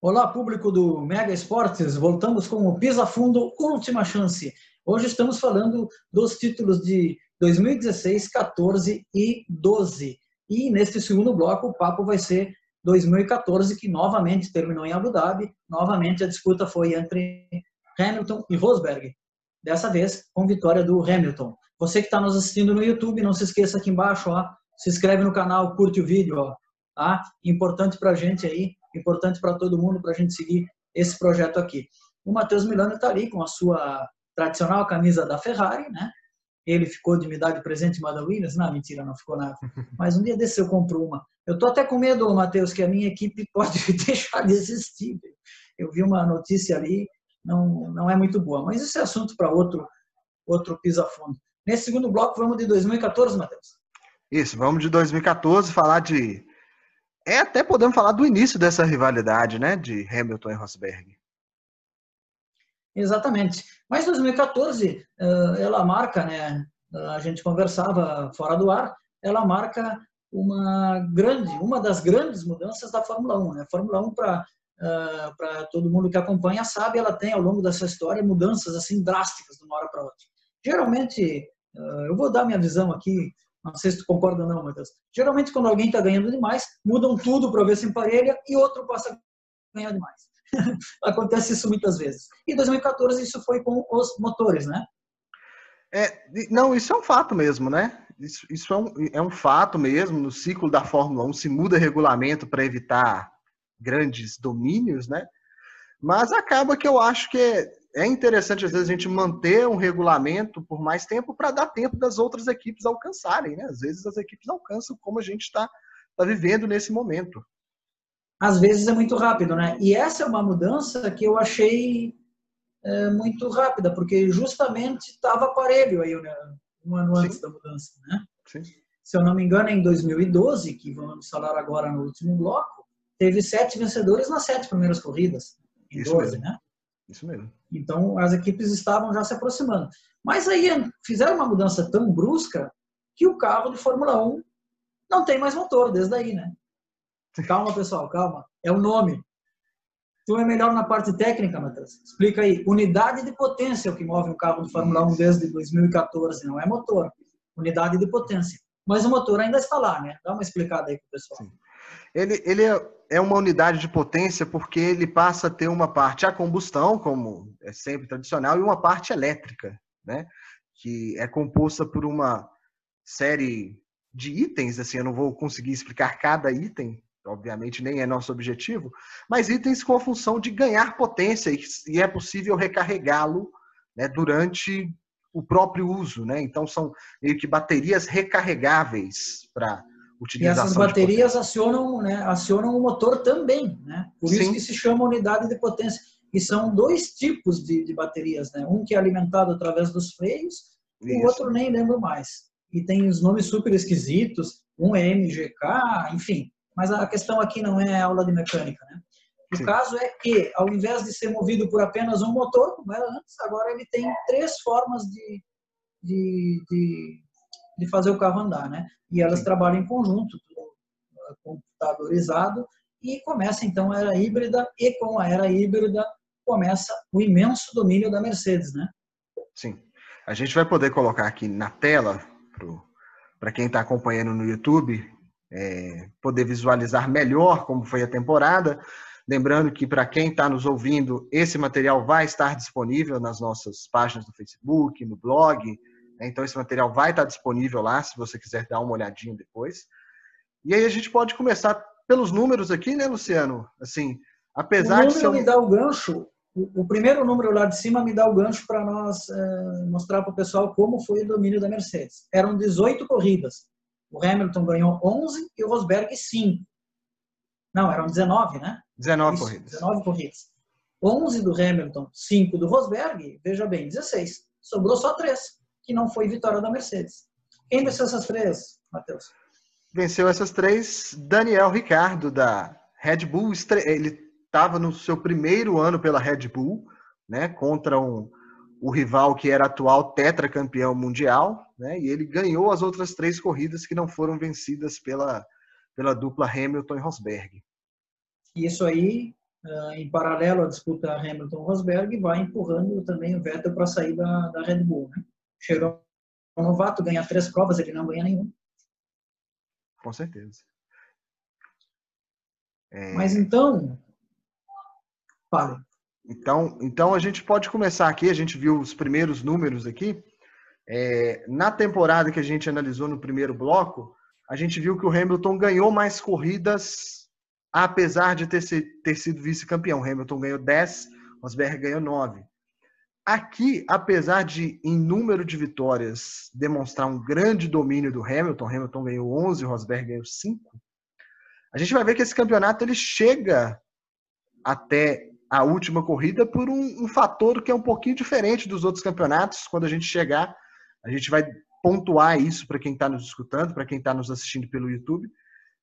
Olá, público do Mega Esportes. Voltamos com o Pisa Fundo Última Chance. Hoje estamos falando dos títulos de 2016, 14 e 12. E neste segundo bloco, o papo vai ser 2014, que novamente terminou em Abu Dhabi. Novamente a disputa foi entre Hamilton e Rosberg. Dessa vez com vitória do Hamilton. Você que está nos assistindo no YouTube, não se esqueça aqui embaixo, ó, se inscreve no canal, curte o vídeo, ó, tá? Importante para a gente aí importante para todo mundo para a gente seguir esse projeto aqui. O Matheus Milano está ali com a sua tradicional camisa da Ferrari, né? Ele ficou de me dar de presente uma da Williams? Não, mentira, não ficou nada. Mas um dia desse eu compro uma. Eu tô até com medo, Matheus, que a minha equipe pode deixar de existir. Eu vi uma notícia ali, não, não é muito boa. Mas isso é assunto para outro, outro pisa-fundo. Nesse segundo bloco, vamos de 2014, Matheus? Isso, vamos de 2014, falar de é até podemos falar do início dessa rivalidade, né, de Hamilton e Rosberg. Exatamente. Mas 2014, eh, ela marca, né, a gente conversava fora do ar, ela marca uma grande, uma das grandes mudanças da Fórmula 1. Né? A Fórmula 1, para eh, para todo mundo que acompanha, sabe, ela tem ao longo dessa história mudanças assim drásticas de uma hora para outra. Geralmente, eh, eu vou dar minha visão aqui não sei se tu concorda ou não, Matheus. Geralmente, quando alguém está ganhando demais, mudam tudo para ver se emparelha e outro passa a ganhar demais. Acontece isso muitas vezes. Em 2014, isso foi com os motores, né? É, não, isso é um fato mesmo, né? Isso, isso é, um, é um fato mesmo. No ciclo da Fórmula 1 se muda regulamento para evitar grandes domínios, né? Mas acaba que eu acho que é, é interessante, às vezes, a gente manter um regulamento por mais tempo para dar tempo das outras equipes alcançarem, né? Às vezes as equipes alcançam como a gente está tá vivendo nesse momento. Às vezes é muito rápido, né? E essa é uma mudança que eu achei é, muito rápida, porque justamente estava aparelho aí, né? um ano Sim. antes da mudança, né? Sim. Se eu não me engano, em 2012, que vamos falar agora no último bloco, teve sete vencedores nas sete primeiras corridas, em Isso 12, mesmo. né? Isso mesmo. Então, as equipes estavam já se aproximando. Mas aí fizeram uma mudança tão brusca que o carro de Fórmula 1 não tem mais motor desde aí, né? Calma, pessoal, calma. É o nome. Tu é melhor na parte técnica, Matheus. Explica aí. Unidade de potência é o que move um carro de Fórmula 1 desde 2014, não é motor. Unidade de potência. Mas o motor ainda está lá, né? Dá uma explicada aí pro pessoal. Sim. Ele, ele é uma unidade de potência porque ele passa a ter uma parte a combustão, como é sempre tradicional, e uma parte elétrica, né? Que é composta por uma série de itens, assim, eu não vou conseguir explicar cada item, obviamente nem é nosso objetivo, mas itens com a função de ganhar potência e é possível recarregá-lo né, durante o próprio uso, né? Então são meio que baterias recarregáveis para utilização. E essas baterias acionam, né, acionam o motor também, né? Por Sim. isso que se chama unidade de potência. E são dois tipos de, de baterias, né? Um que é alimentado através dos freios, isso. o outro nem lembro mais. E tem os nomes super esquisitos, um é MGK, enfim. Mas a questão aqui não é aula de mecânica, né? O Sim. caso é que, ao invés de ser movido por apenas um motor, como era antes, agora ele tem três formas de, de, de de fazer o carro andar, né? E elas Sim. trabalham em conjunto, tudo computadorizado, e começa então a era híbrida, e com a era híbrida começa o imenso domínio da Mercedes, né? Sim. A gente vai poder colocar aqui na tela, para quem está acompanhando no YouTube, é, poder visualizar melhor como foi a temporada. Lembrando que para quem está nos ouvindo, esse material vai estar disponível nas nossas páginas do Facebook, no blog? Então, esse material vai estar disponível lá, se você quiser dar uma olhadinha depois. E aí a gente pode começar pelos números aqui, né, Luciano? Assim, apesar o de ser. Um... me dá o gancho, o, primeiro número lá de cima me dá o gancho para nós é, mostrar para o pessoal como foi o domínio da Mercedes. Eram 18 corridas. O Hamilton ganhou 11 e o Rosberg 5. Não, eram 19, né? 19 Isso, corridas. 19 corridas. 11 do Hamilton, 5 do Rosberg, veja bem, 16. Sobrou só 3 que não foi vitória da Mercedes. Quem venceu essas três, Matheus? Venceu essas três Daniel Ricardo, da Red Bull. Ele estava no seu primeiro ano pela Red Bull, né, contra um, o rival que era atual tetracampeão mundial, né? E ele ganhou as outras três corridas que não foram vencidas pela, pela dupla Hamilton e Rosberg. Isso aí, ah, em paralelo à disputa Hamilton-Rosberg, vai empurrando também o Vettel para sair da, da Red Bull. Né? Chegou o novato, ganha três provas, ele não ganha nenhuma. Com certeza. É... Mas então, fale. Então, então a gente pode começar aqui. A gente viu os primeiros números aqui. É, na temporada que a gente analisou no primeiro bloco, a gente viu que o Hamilton ganhou mais corridas, apesar de ter, ter sido vice-campeão. O Hamilton ganhou 10, Rosberg ganhou 9. Aqui, apesar de, em número de vitórias, demonstrar um grande domínio do Hamilton, Hamilton ganhou 11, Rosberg ganhou 5, a gente vai ver que esse campeonato ele chega até a última corrida por um, um fator que é um pouquinho diferente dos outros campeonatos. Quando a gente chegar, a gente vai pontuar isso para quem está nos escutando, para quem está nos assistindo pelo YouTube.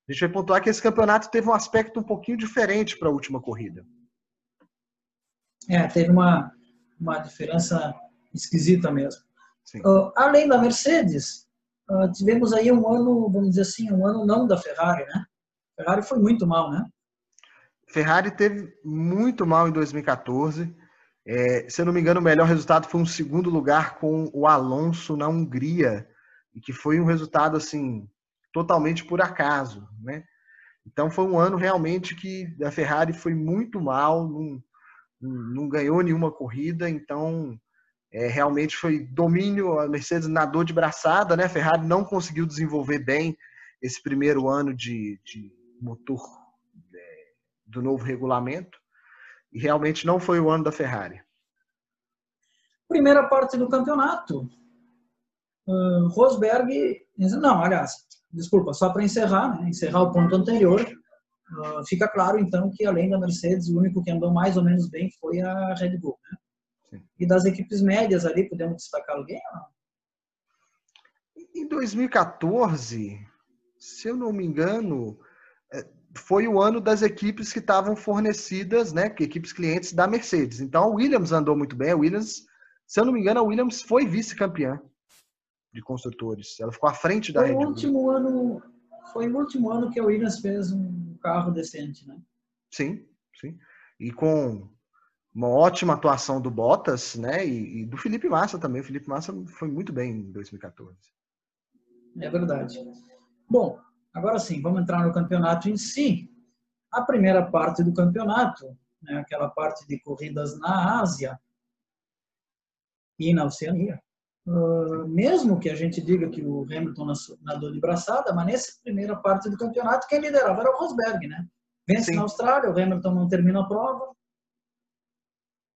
A gente vai pontuar que esse campeonato teve um aspecto um pouquinho diferente para a última corrida. É, teve uma, uma diferença esquisita mesmo. Uh, além da Mercedes, uh, tivemos aí um ano, vamos dizer assim, um ano não da Ferrari, né? A Ferrari foi muito mal, né? Ferrari teve muito mal em 2014. É, se eu não me engano, o melhor resultado foi um segundo lugar com o Alonso na Hungria, e que foi um resultado assim totalmente por acaso, né? Então foi um ano realmente que a Ferrari foi muito mal, não, não ganhou nenhuma corrida, então é, realmente foi domínio, a Mercedes nadou de braçada, né? A Ferrari não conseguiu desenvolver bem esse primeiro ano de, de motor é, do novo regulamento, e realmente não foi o ano da Ferrari. Primeira parte do campeonato, uh, Rosberg, não, aliás, desculpa, só para encerrar, né, encerrar o ponto anterior, uh, fica claro então que além da Mercedes, o único que andou mais ou menos bem foi a Red Bull. Né? E das equipes médias ali, podemos destacar alguém? Em 2014, se eu não me engano, é, foi o ano das equipes que estavam fornecidas, né, equipes clientes da Mercedes. Então a Williams andou muito bem. A Williams, se eu não me engano, a Williams foi vice-campeã de construtores. Ela ficou à frente da foi Red Bull. Último ano, foi no último ano que a Williams fez um carro decente, né? Sim, sim. E com uma ótima atuação do Bottas, né? E, e, do Felipe Massa também. O Felipe Massa foi muito bem em 2014. É verdade. Bom, agora sim, vamos entrar no campeonato em si. A primeira parte do campeonato, né, aquela parte de corridas na Ásia e na Oceania, Uh, mesmo que a gente diga que o Hamilton nadou de braçada, mas nessa primeira parte do campeonato, quem liderava era o Rosberg, né? Vence Sim. na Austrália, o Hamilton não termina a prova.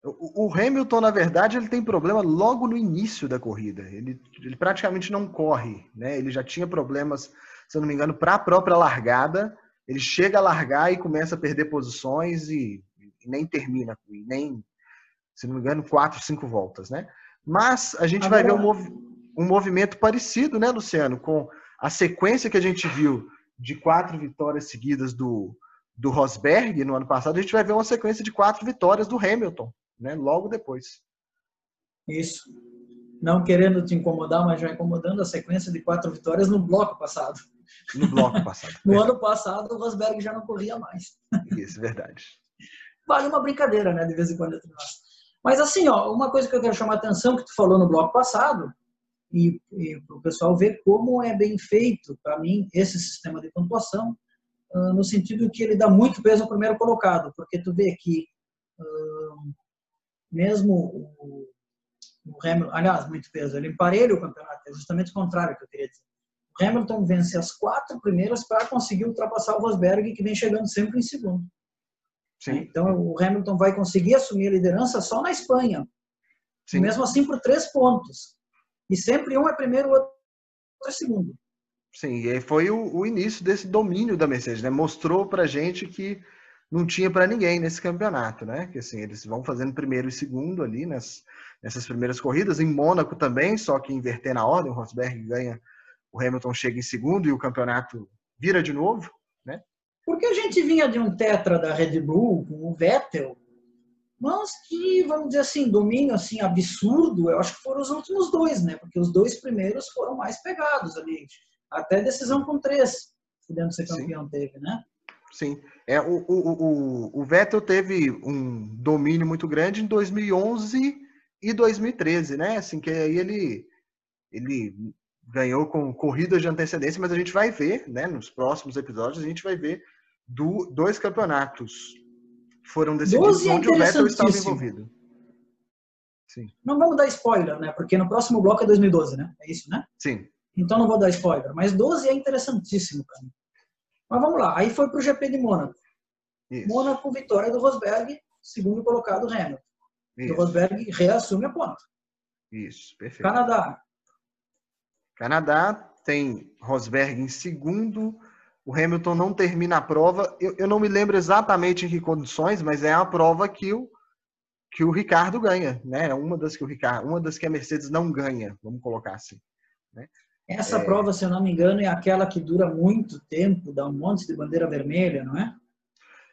O, o Hamilton, na verdade, ele tem problema logo no início da corrida. Ele, ele praticamente não corre, né? Ele já tinha problemas, se eu não me engano, para a própria largada. Ele chega a largar e começa a perder posições e, e nem termina, e nem, se não me engano, quatro, cinco voltas, né? Mas a gente Agora... vai ver um, mov um movimento parecido, né, Luciano, com a sequência que a gente viu de quatro vitórias seguidas do, do Rosberg no ano passado, a gente vai ver uma sequência de quatro vitórias do Hamilton, né, logo depois. Isso. Não querendo te incomodar, mas já incomodando a sequência de quatro vitórias no bloco passado. No bloco passado. no ano passado, o Rosberg já não corria mais. Isso, verdade. Vale uma brincadeira, né, de vez em quando entre nós. Mas assim, ó, uma coisa que eu quero chamar a atenção, que tu falou no bloco passado, e, e para o pessoal ver como é bem feito, para mim, esse sistema de pontuação, uh, no sentido que ele dá muito peso ao primeiro colocado, porque tu vê que uh, mesmo o, o, Hamilton, aliás, muito peso, ele emparelha o campeonato, é justamente o contrário que eu queria dizer. O Hamilton vence as quatro primeiras para conseguir ultrapassar o Rosberg, que vem chegando sempre em segundo. Sim. Então, o Hamilton vai conseguir assumir a liderança só na Espanha. Sim. Mesmo assim, por três pontos. E sempre um é primeiro, o outro é segundo. Sim, e foi o, o início desse domínio da Mercedes, né? Mostrou pra gente que não tinha para ninguém nesse campeonato, né? Que assim, eles vão fazendo primeiro e segundo ali nas, nessas primeiras corridas. Em Mônaco também, só que inverter na ordem, o Rosberg ganha, o Hamilton chega em segundo e o campeonato vira de novo, né? Porque a gente vinha de um tetra da Red Bull, com o Vettel, mas que, vamos dizer assim, domínio assim absurdo, eu acho que foram os últimos dois, né? Porque os dois primeiros foram mais pegados ali. Até decisão com três, podendo ser campeão, Sim. teve, né? Sim. É, o, o, o, o Vettel teve um domínio muito grande em 2011 e 2013, né? Assim, que aí ele, ele ganhou com corridas de antecedência, mas a gente vai ver, né? Nos próximos episódios, a gente vai ver do, dois campeonatos foram decididos onde o Vettel estava envolvido. Sim. Não vamos dar spoiler, né? Porque no próximo bloco é 2012, né? É isso, né? Sim. Então não vou dar spoiler. Mas 12 é interessantíssimo, cara. Mas vamos lá. Aí foi para o GP de Mônaco. Isso. Mônaco, vitória do Rosberg, segundo colocado Hamilton. Isso. O Rosberg reassume a ponta. Isso, perfeito. Canadá. Canadá tem Rosberg em segundo. O Hamilton não termina a prova. Eu, eu não me lembro exatamente em que condições, mas é a prova que o, que o Ricardo ganha, né? É uma das que o Ricardo, uma das que a Mercedes não ganha, vamos colocar assim. Né? Essa é... prova, se eu não me engano, é aquela que dura muito tempo, dá um monte de bandeira vermelha, não é?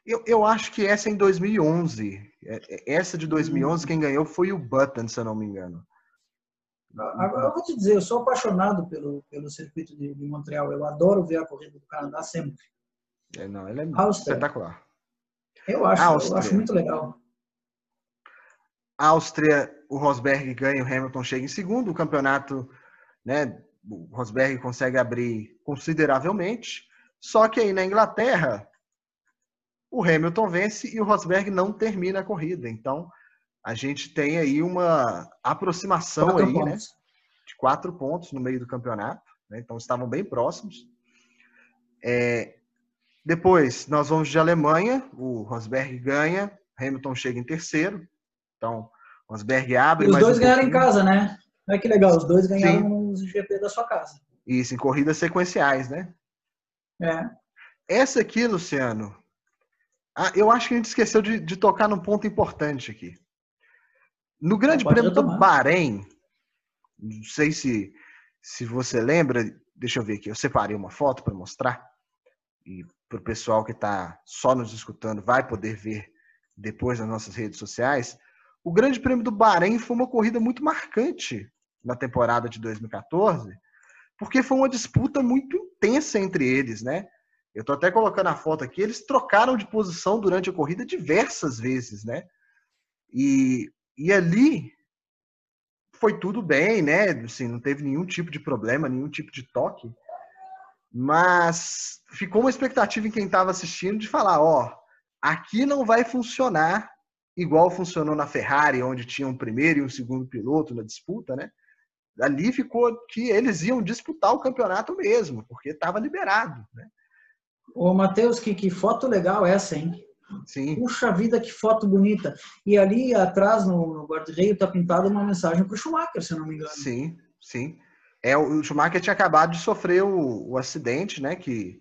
Eu, eu acho que essa é em 2011. É, é, essa de 2011, hum. quem ganhou foi o Button, se eu não me engano. Agora, eu vou te dizer, eu sou apaixonado pelo, pelo circuito de, de Montreal. Eu adoro ver a corrida do Canadá sempre. É, não, ele é Áustria. espetacular. Eu acho, eu acho muito legal. Áustria, o Rosberg ganha, o Hamilton chega em segundo. O campeonato né, o Rosberg consegue abrir consideravelmente. Só que aí na Inglaterra, o Hamilton vence e o Rosberg não termina a corrida. Então, a gente tem aí uma aproximação quatro aí, né? De quatro pontos no meio do campeonato. Né? Então, estavam bem próximos. É... Depois, nós vamos de Alemanha. O Rosberg ganha, Hamilton chega em terceiro. Então, Rosberg abre. E os dois um ganharam pouquinho. em casa, né? Olha que legal, os dois ganharam Sim os GP da sua casa. Isso, em corridas sequenciais, né? É. Essa aqui, Luciano, ah, eu acho que a gente esqueceu de, de tocar num ponto importante aqui. No Grande Prêmio do Bahrein, não sei se, se você lembra, deixa eu ver aqui, eu separei uma foto para mostrar. E para o pessoal que está só nos escutando vai poder ver depois nas nossas redes sociais. O Grande Prêmio do Bahrein foi uma corrida muito marcante na temporada de 2014, porque foi uma disputa muito intensa entre eles, né? Eu estou até colocando a foto aqui, eles trocaram de posição durante a corrida diversas vezes, né? E, e ali foi tudo bem, né? Assim, não teve nenhum tipo de problema, nenhum tipo de toque. Mas ficou uma expectativa em quem estava assistindo de falar, ó, aqui não vai funcionar igual funcionou na Ferrari, onde tinha um primeiro e um segundo piloto na disputa, né? ali ficou que eles iam disputar o campeonato mesmo, porque estava liberado. Né? Ô, Matheus, que, que foto legal essa, hein? Sim. Puxa vida, que foto bonita. E ali atrás, no, no guarda-reio, está pintada uma mensagem para o Schumacher, se eu não me engano. Sim, sim. É, o Schumacher tinha acabado de sofrer o, o acidente, né? Que,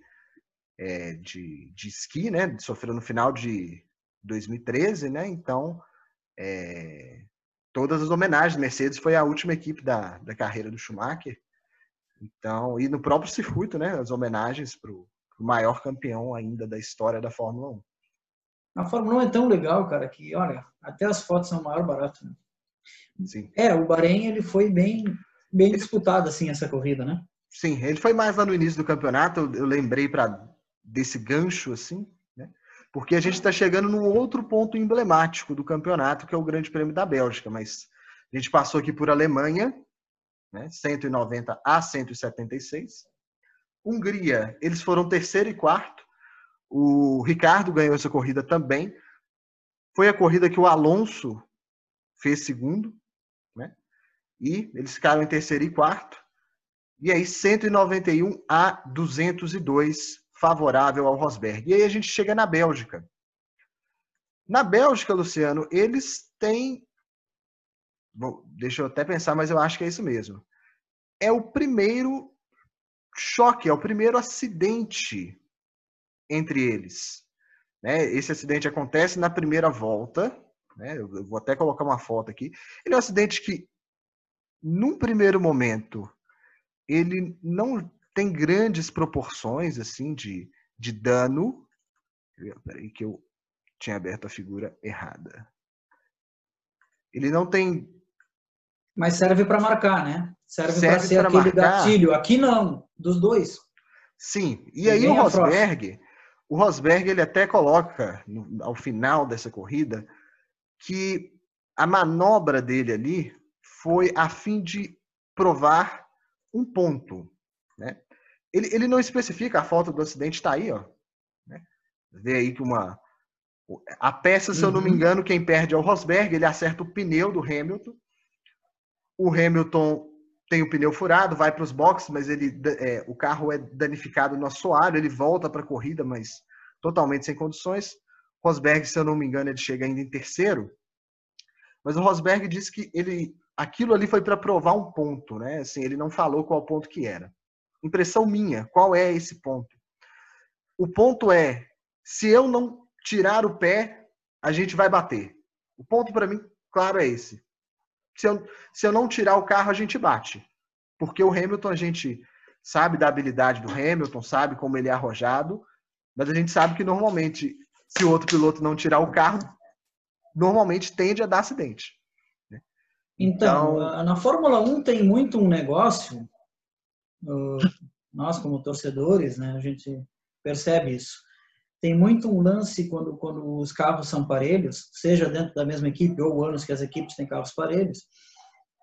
é, de, de esqui, né? Sofreu no final de 2013, né? Então, é, todas as homenagens. Mercedes foi a última equipe da, da carreira do Schumacher. Então, e no próprio circuito, né? As homenagens para o maior campeão ainda da história da Fórmula 1. A Fórmula 1 é tão legal, cara, que, olha, até as fotos são o maior barato, né? Sim. É, o Bahrein, ele foi bem, bem disputado, assim, essa corrida, né? Sim, ele foi mais lá no início do campeonato, eu, eu lembrei para desse gancho, assim, porque a gente está chegando num outro ponto emblemático do campeonato, que é o Grande Prêmio da Bélgica. Mas a gente passou aqui por Alemanha, né, 190 a 176. Hungria, eles foram terceiro e quarto. O Ricardo ganhou essa corrida também. Foi a corrida que o Alonso fez segundo, né? E eles ficaram em terceiro e quarto. E aí 191 a 202 favorável ao Rosberg. E aí a gente chega na Bélgica. Na Bélgica, Luciano, eles têm. Bom, deixa eu até pensar, mas eu acho que é isso mesmo. É o primeiro choque, é o primeiro acidente entre eles. Né? Esse acidente acontece na primeira volta. Né? Eu vou até colocar uma foto aqui. Ele é um acidente que, num primeiro momento, ele não tem grandes proporções assim de, de dano. Peraí que eu tinha aberto a figura errada. Ele não tem. Mas serve para marcar, né? Serve, serve para ser aquele marcar. gatilho. Aqui não, dos dois. Sim. E aí o Rosberg, o Rosberg ele até coloca no, ao final dessa corrida que a manobra dele ali foi a fim de provar um ponto, né? Ele, ele não especifica a foto do acidente, está aí, ó. Né? Vê aí que uma a peça, se eu não me uhum. engano, quem perde é o Rosberg, ele acerta o pneu do Hamilton. O Hamilton tem o pneu furado, vai para os boxes, mas ele, é, o carro é danificado no assoalho, ele volta para a corrida, mas totalmente sem condições. Rosberg, se eu não me engano, ele chega ainda em terceiro. Mas o Rosberg disse que ele, aquilo ali foi para provar um ponto, né? Assim, ele não falou qual ponto que era. Impressão minha, qual é esse ponto? O ponto é, se eu não tirar o pé, a gente vai bater. O ponto para mim, claro, é esse. Se eu, se eu não tirar o carro, a gente bate. Porque o Hamilton, a gente sabe da habilidade do Hamilton, sabe como ele é arrojado, mas a gente sabe que normalmente, se o outro piloto não tirar o carro, normalmente tende a dar acidente. Né? Então, então, na Fórmula 1 tem muito um negócio, nós como torcedores, né, a gente percebe isso tem muito um lance quando, quando os carros são parelhos, seja dentro da mesma equipe ou anos que as equipes têm carros parelhos,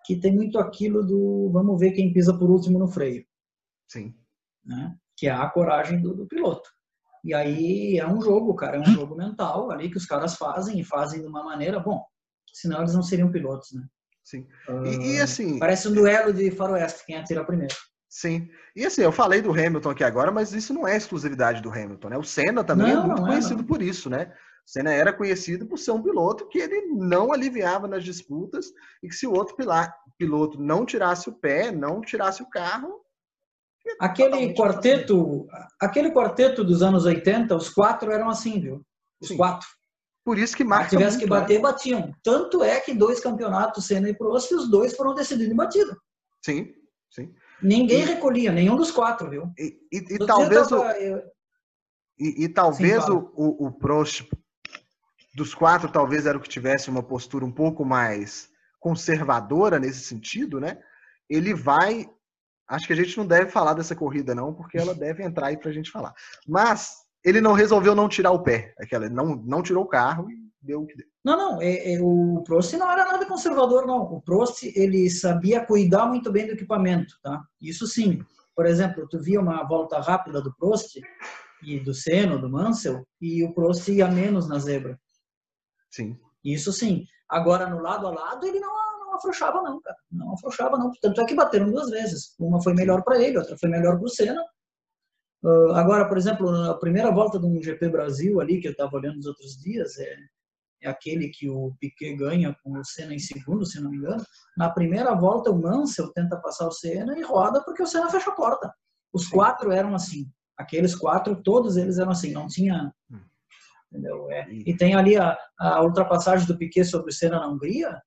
que tem muito aquilo do vamos ver quem pisa por último no freio. Sim. Né? Que é a coragem do, do piloto. E aí é um jogo, cara, é um jogo mental ali que os caras fazem e fazem de uma maneira, bom, senão eles não seriam pilotos, né? Sim. E, e assim. Parece um duelo de faroeste, quem atira primeiro. Sim. E assim, eu falei do Hamilton aqui agora, mas isso não é exclusividade do Hamilton, né? O Senna também é não, é muito conhecido por isso, né? O Senna era conhecido por ser um piloto que ele não aliviava nas disputas e que se o outro piloto não tirasse o pé, não tirasse o carro. Aquele quarteto, aquele quarteto dos anos 80, os quatro eram assim, viu? Os Sim. quatro. Por isso que marca. Se tivesse que bater, né? batiam. Tanto é que dois campeonatos, Senna e Prost, os dois foram decididos em batida. Sim, sim. Ninguém e, recolhia, nenhum dos quatro, viu? E, e, e talvez, tava, o, eu... e, talvez Sim, o, o, o Prost, dos quatro, talvez era o que tivesse uma postura um pouco mais conservadora nesse sentido, né? Ele vai. Acho que a gente não deve falar dessa corrida, não, porque ela deve entrar aí pra gente falar. Mas ele não resolveu não tirar o pé. Aquela, não, não tirou o carro e deu o que deu. Não, não, é, é, o Prost não era nada conservador, não. O Prost, ele sabia cuidar muito bem do equipamento, tá? Isso sim. Por exemplo, tu via uma volta rápida do Prost e do Senna, do Mansell, e o Prost ia menos na zebra. Sim. Isso sim. Agora, no lado a lado, ele não, não afrouxava, não, cara. Não afrouxava, não. Tanto é que bateram duas vezes. Uma foi melhor para ele, outra foi melhor para o Senna. Uh, agora, por exemplo, na primeira volta do GP Brasil ali, que eu estava olhando nos outros dias, é, é aquele que o Piquet ganha com o Senna em segundo, se não me engano. Na primeira volta, o Mansell tenta passar o Senna e roda porque o Senna fecha a porta. Os Sim. quatro eram assim. Aqueles quatro, todos eles eram assim. Não tinha... Hum. Entendeu? É. E tem ali a, a ultrapassagem do Piquet sobre o Senna na Hungria.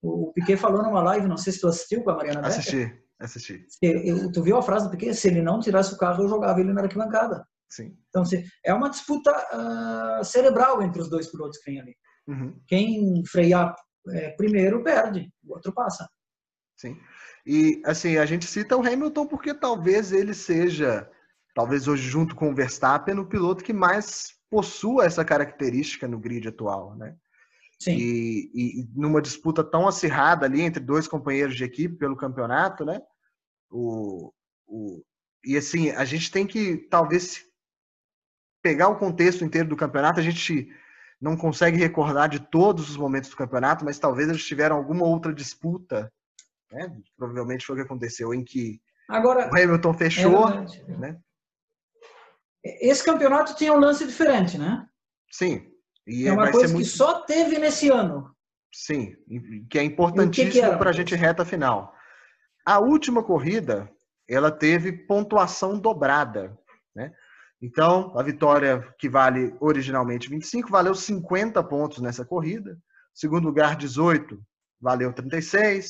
O Piquet falou numa live, não sei se tu assistiu com a Mariana Becker. Assisti. Assisti. Se, tu viu a frase do Piquet? Se ele não tirasse o carro, eu jogava ele na arquibancada. Sim. Então, se, é uma disputa uh, cerebral entre os dois pilotos que tem ali. Uhum. Quem frear é, primeiro perde, o outro passa. Sim. E, assim, a gente cita o Hamilton porque talvez ele seja, talvez hoje junto com o Verstappen, o piloto que mais possua essa característica no grid atual, né? Sim. E, e, numa disputa tão acirrada ali entre dois companheiros de equipe pelo campeonato, né? O, o, e assim, a gente tem que talvez pegar o contexto inteiro do campeonato, a gente não consegue recordar de todos os momentos do campeonato, mas talvez eles tiveram alguma outra disputa, né? Provavelmente foi o que aconteceu em que Agora, o Hamilton fechou, é né? Esse campeonato tinha um lance diferente, né? Sim. E é uma coisa muito... que só teve nesse ano. Sim, que é importantíssimo para a gente reta final. A última corrida, ela teve pontuação dobrada, né? Então, a vitória que vale originalmente 25, valeu 50 pontos nessa corrida. Segundo lugar, 18, valeu 36.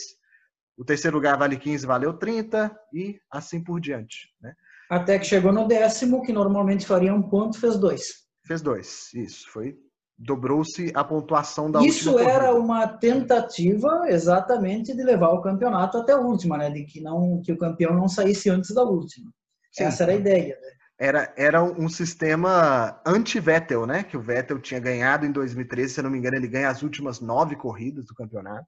O terceiro lugar vale 15, valeu 30 e assim por diante. Né? Até que chegou no décimo, que normalmente faria um ponto, fez dois. Fez dois, isso. Foi dobrou-se a pontuação da Isso última era corrida. uma tentativa exatamente de levar o campeonato até a última, né? De que não que o campeão não saísse antes da última. Sim. Essa era a ideia. Né? Era, era um sistema anti-Vettel, né? Que o Vettel tinha ganhado em 2013, se não me engano, ele ganha as últimas nove corridas do campeonato.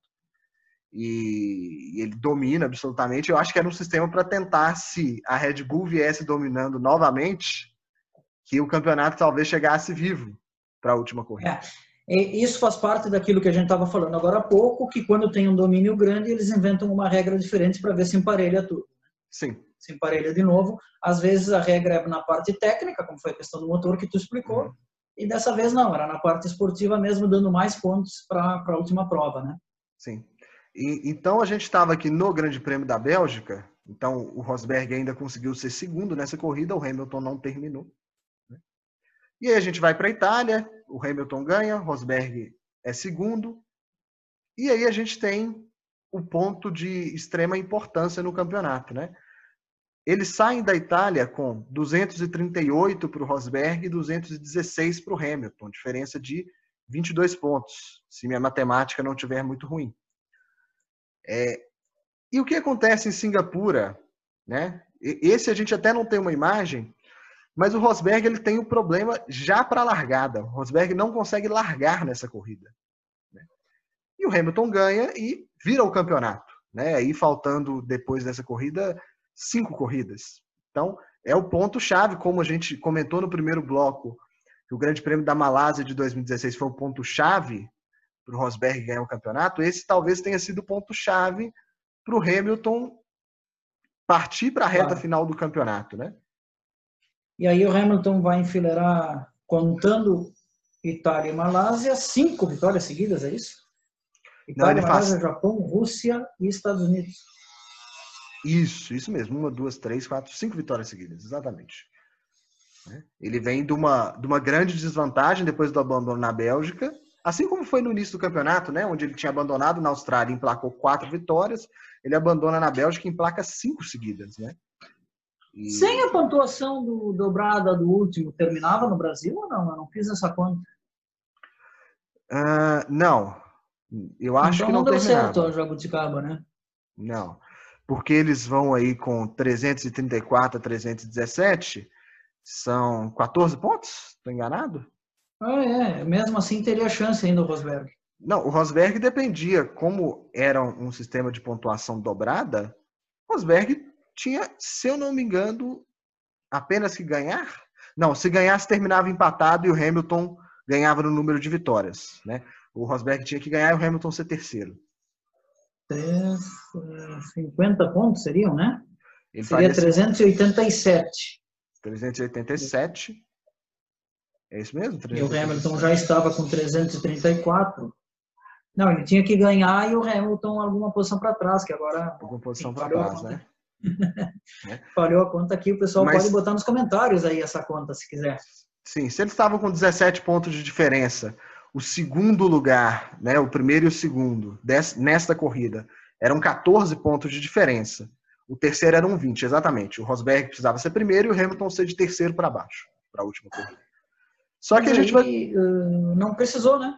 E, e ele domina absolutamente. Eu acho que era um sistema para tentar, se a Red Bull viesse dominando novamente, que o campeonato talvez chegasse vivo para a última corrida. É. Isso faz parte daquilo que a gente estava falando agora há pouco, que quando tem um domínio grande, eles inventam uma regra diferente para ver se emparelha tudo. Sim. Se emparelha de novo. Às vezes a regra é na parte técnica, como foi a questão do motor que tu explicou, uhum. e dessa vez não, era na parte esportiva mesmo, dando mais pontos para a última prova, né? Sim. E, então a gente estava aqui no Grande Prêmio da Bélgica, então o Rosberg ainda conseguiu ser segundo nessa corrida, o Hamilton não terminou. E aí a gente vai para a Itália, o Hamilton ganha, Rosberg é segundo. E aí a gente tem o ponto de extrema importância no campeonato, né? Eles saem da Itália com 238 para o Rosberg e 216 para o Hamilton, diferença de 22 pontos, se minha matemática não tiver muito ruim. É, e o que acontece em Singapura, né? Esse a gente até não tem uma imagem, mas o Rosberg ele tem um problema já para a largada. O Rosberg não consegue largar nessa corrida. Né? E o Hamilton ganha e vira o campeonato. Né? Aí faltando depois dessa corrida cinco corridas. Então é o ponto chave, como a gente comentou no primeiro bloco, que o Grande Prêmio da Malásia de 2016 foi o ponto chave para o Rosberg ganhar o campeonato. Esse talvez tenha sido o ponto chave para o Hamilton partir para a reta claro. final do campeonato, né? E aí o Hamilton vai enfileirar, contando Itália e Malásia, cinco vitórias seguidas, é isso? Itália, Não, Malásia, faz... Japão, Rússia e Estados Unidos. Isso, isso mesmo. Uma, duas, três, quatro, cinco vitórias seguidas, exatamente. Né? Ele vem de uma, de uma grande desvantagem depois do abandono na Bélgica, assim como foi no início do campeonato, né? onde ele tinha abandonado na Austrália e emplacou quatro vitórias, ele abandona na Bélgica e emplaca cinco seguidas. Né? E... Sem a pontuação do dobrada do último, terminava no Brasil ou não? Eu não fiz essa conta. Uh, não. Eu acho então, que não, não deu terminava. certo o Jabuticaba, né? Não. Porque eles vão aí com 334 a 317, são 14 pontos? Estou enganado? Ah, é. Mesmo assim teria chance ainda o Rosberg. Não, o Rosberg dependia, como era um sistema de pontuação dobrada, o Rosberg tinha, se eu não me engano, apenas que ganhar. Não, se ganhasse, terminava empatado e o Hamilton ganhava no número de vitórias. Né? O Rosberg tinha que ganhar e o Hamilton ser terceiro. 50 pontos seriam, né? Ele Seria 387. 387. É isso mesmo? 387. E o Hamilton já estava com 334. Não, ele tinha que ganhar e o Hamilton alguma posição para trás, que agora. Alguma posição para trás, né? Falhou a conta aqui, o pessoal Mas, pode botar nos comentários aí essa conta, se quiser. Sim, se eles estavam com 17 pontos de diferença, o segundo lugar, né, o primeiro e o segundo, nesta corrida, eram 14 pontos de diferença. O terceiro era um 20, exatamente. O Rosberg precisava ser primeiro e o Hamilton ser de terceiro para baixo, para a última corrida. Só que a gente vai. Não precisou, né?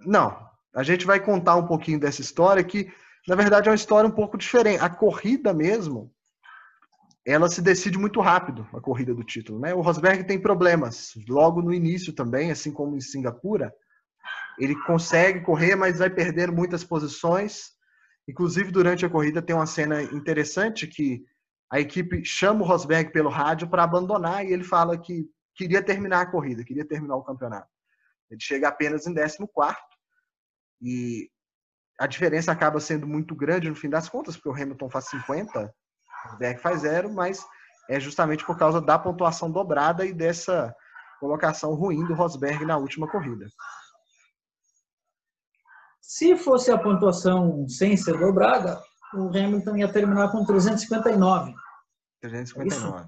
Não. A gente vai contar um pouquinho dessa história que na verdade é uma história um pouco diferente. A corrida mesmo, ela se decide muito rápido, a corrida do título. Né? O Rosberg tem problemas logo no início também, assim como em Singapura. Ele consegue correr, mas vai perder muitas posições. Inclusive, durante a corrida tem uma cena interessante que a equipe chama o Rosberg pelo rádio para abandonar e ele fala que queria terminar a corrida, queria terminar o campeonato. Ele chega apenas em 14 e a diferença acaba sendo muito grande no fim das contas, porque o Hamilton faz 50, o Rosberg faz zero, mas é justamente por causa da pontuação dobrada e dessa colocação ruim do Rosberg na última corrida. Se fosse a pontuação sem ser dobrada, o Hamilton ia terminar com 359. 359.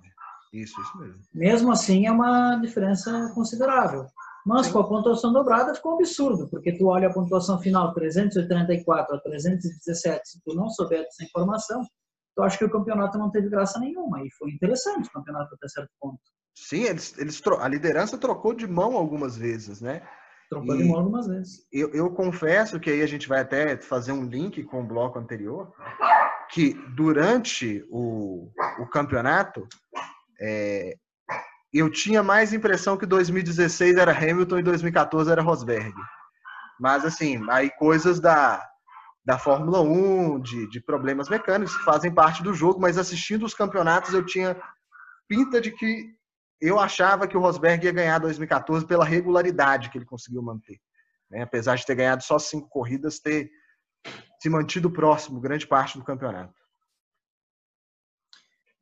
É isso? isso, isso mesmo. Mesmo assim, é uma diferença considerável. Mas Sim. com a pontuação dobrada ficou um absurdo, porque tu olha a pontuação final 384 a 317, se tu não souber dessa informação, tu acha que o campeonato não teve graça nenhuma. E foi interessante o campeonato até certo ponto. Sim, eles, eles a liderança trocou de mão algumas vezes, né? Mão algumas vezes. Eu, eu confesso que aí a gente vai até fazer um link com o bloco anterior, que durante o, o campeonato é, eu tinha mais impressão que 2016 era Hamilton e 2014 era Rosberg. Mas assim, aí coisas da, da Fórmula 1, de, de problemas mecânicos que fazem parte do jogo, mas assistindo os campeonatos eu tinha pinta de que eu achava que o Rosberg ia ganhar 2014 pela regularidade que ele conseguiu manter. Né? Apesar de ter ganhado só cinco corridas, ter se mantido próximo grande parte do campeonato.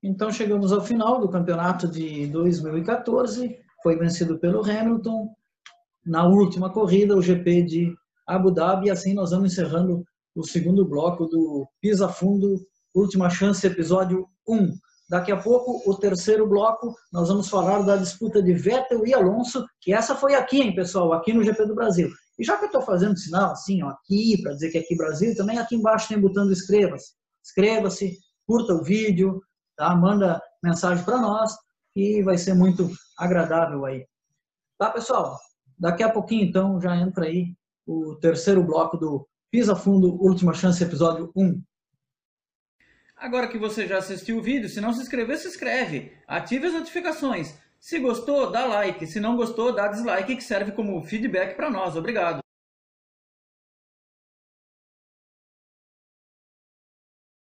Então chegamos ao final do campeonato de 2014, foi vencido pelo Hamilton. Na última corrida, o GP de Abu Dhabi, e assim nós vamos encerrando o segundo bloco do Pisa Fundo, Última Chance, episódio 1. Daqui a pouco, o terceiro bloco, nós vamos falar da disputa de Vettel e Alonso, que essa foi aqui, hein, pessoal, aqui no GP do Brasil. E já que eu estou fazendo sinal assim, ó, aqui, para dizer que é aqui Brasil, também aqui embaixo tem botão inscreva-se. Inscreva-se, curta o vídeo, tá? manda mensagem para nós, e vai ser muito agradável aí. Tá, pessoal? Daqui a pouquinho, então, já entra aí o terceiro bloco do Pisa Fundo, Última Chance, episódio 1. Agora que você já assistiu o vídeo, se não se inscreveu, se inscreve. Ative as notificações. Se gostou, dá like. Se não gostou, dá dislike, que serve como feedback para nós. Obrigado.